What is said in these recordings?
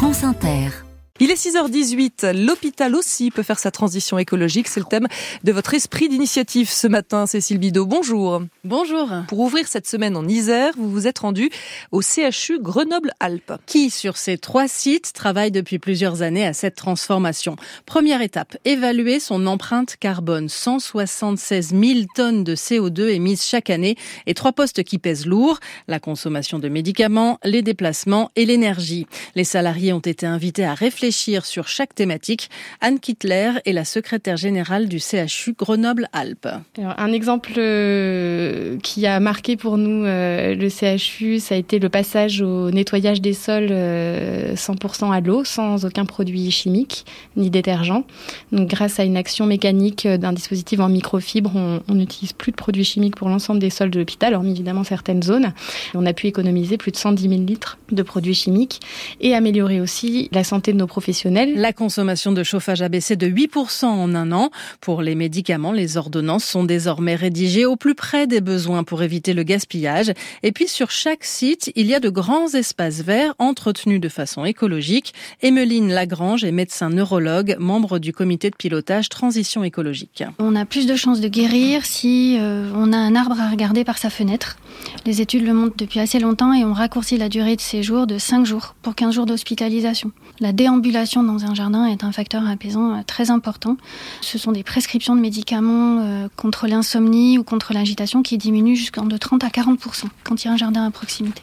France Inter. Il est 6h18. L'hôpital aussi peut faire sa transition écologique. C'est le thème de votre esprit d'initiative ce matin, Cécile Bidot. Bonjour. Bonjour. Pour ouvrir cette semaine en Isère, vous vous êtes rendu au CHU Grenoble-Alpes. Qui, sur ces trois sites, travaille depuis plusieurs années à cette transformation? Première étape, évaluer son empreinte carbone. 176 000 tonnes de CO2 émises chaque année et trois postes qui pèsent lourd. La consommation de médicaments, les déplacements et l'énergie. Les salariés ont été invités à réfléchir sur chaque thématique. Anne Kittler est la secrétaire générale du CHU Grenoble-Alpes. Un exemple euh, qui a marqué pour nous euh, le CHU, ça a été le passage au nettoyage des sols 100% euh, à l'eau, sans aucun produit chimique ni détergent. Donc, grâce à une action mécanique d'un dispositif en microfibre, on n'utilise plus de produits chimiques pour l'ensemble des sols de l'hôpital, hormis évidemment certaines zones. On a pu économiser plus de 110 000 litres de produits chimiques et améliorer aussi la santé de nos professionnels. La consommation de chauffage a baissé de 8% en un an. Pour les médicaments, les ordonnances sont désormais rédigées au plus près des besoins pour éviter le gaspillage. Et puis sur chaque site, il y a de grands espaces verts entretenus de façon écologique. Emeline Lagrange est médecin neurologue, membre du comité de pilotage transition écologique. On a plus de chances de guérir si euh, on a un arbre à regarder par sa fenêtre. Les études le montrent depuis assez longtemps et ont raccourci la durée de séjour de 5 jours pour 15 jours d'hospitalisation. La déambulation dans un jardin est un facteur apaisant euh, très important. Ce sont des prescriptions de médicaments euh, contre l'insomnie ou contre l'agitation qui diminuent jusqu'en de 30 à 40% quand il y a un jardin à proximité.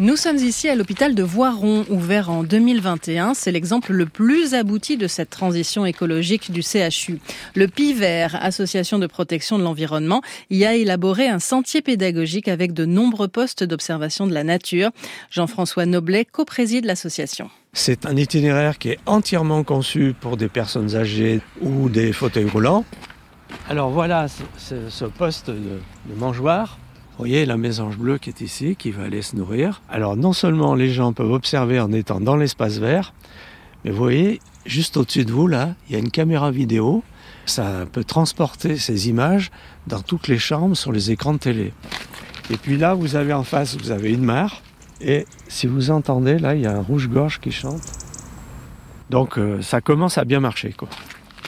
Nous sommes ici à l'hôpital de Voiron, ouvert en 2021. C'est l'exemple le plus abouti de cette transition écologique du CHU. Le PIVER, Association de protection de l'environnement, y a élaboré un sentier pédagogique avec de nombreux postes d'observation de la nature. Jean-François Noblet co-préside l'association. C'est un itinéraire qui est entièrement conçu pour des personnes âgées ou des fauteuils roulants. Alors voilà ce, poste de, de mangeoire voyez la mésange bleue qui est ici, qui va aller se nourrir. Alors non seulement les gens peuvent observer en étant dans l'espace vert, mais vous voyez, juste au-dessus de vous, là, il y a une caméra vidéo. Ça peut transporter ces images dans toutes les chambres sur les écrans de télé. Et puis là, vous avez en face, vous avez une mare. Et si vous entendez, là, il y a un rouge-gorge qui chante. Donc euh, ça commence à bien marcher, quoi.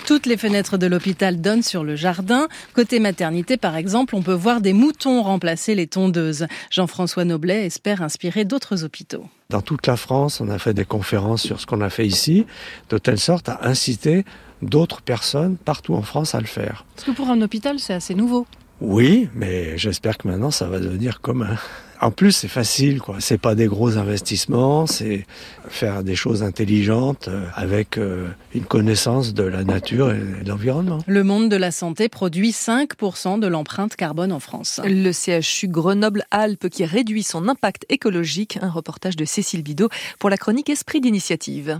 Toutes les fenêtres de l'hôpital donnent sur le jardin. Côté maternité, par exemple, on peut voir des moutons remplacer les tondeuses. Jean-François Noblet espère inspirer d'autres hôpitaux. Dans toute la France, on a fait des conférences sur ce qu'on a fait ici, de telle sorte à inciter d'autres personnes partout en France à le faire. Parce que pour un hôpital, c'est assez nouveau. Oui, mais j'espère que maintenant ça va devenir commun. En plus, c'est facile, quoi. C'est pas des gros investissements, c'est faire des choses intelligentes euh, avec euh, une connaissance de la nature et de l'environnement. Le monde de la santé produit 5% de l'empreinte carbone en France. Le CHU Grenoble-Alpes qui réduit son impact écologique. Un reportage de Cécile Bidot pour la chronique Esprit d'initiative.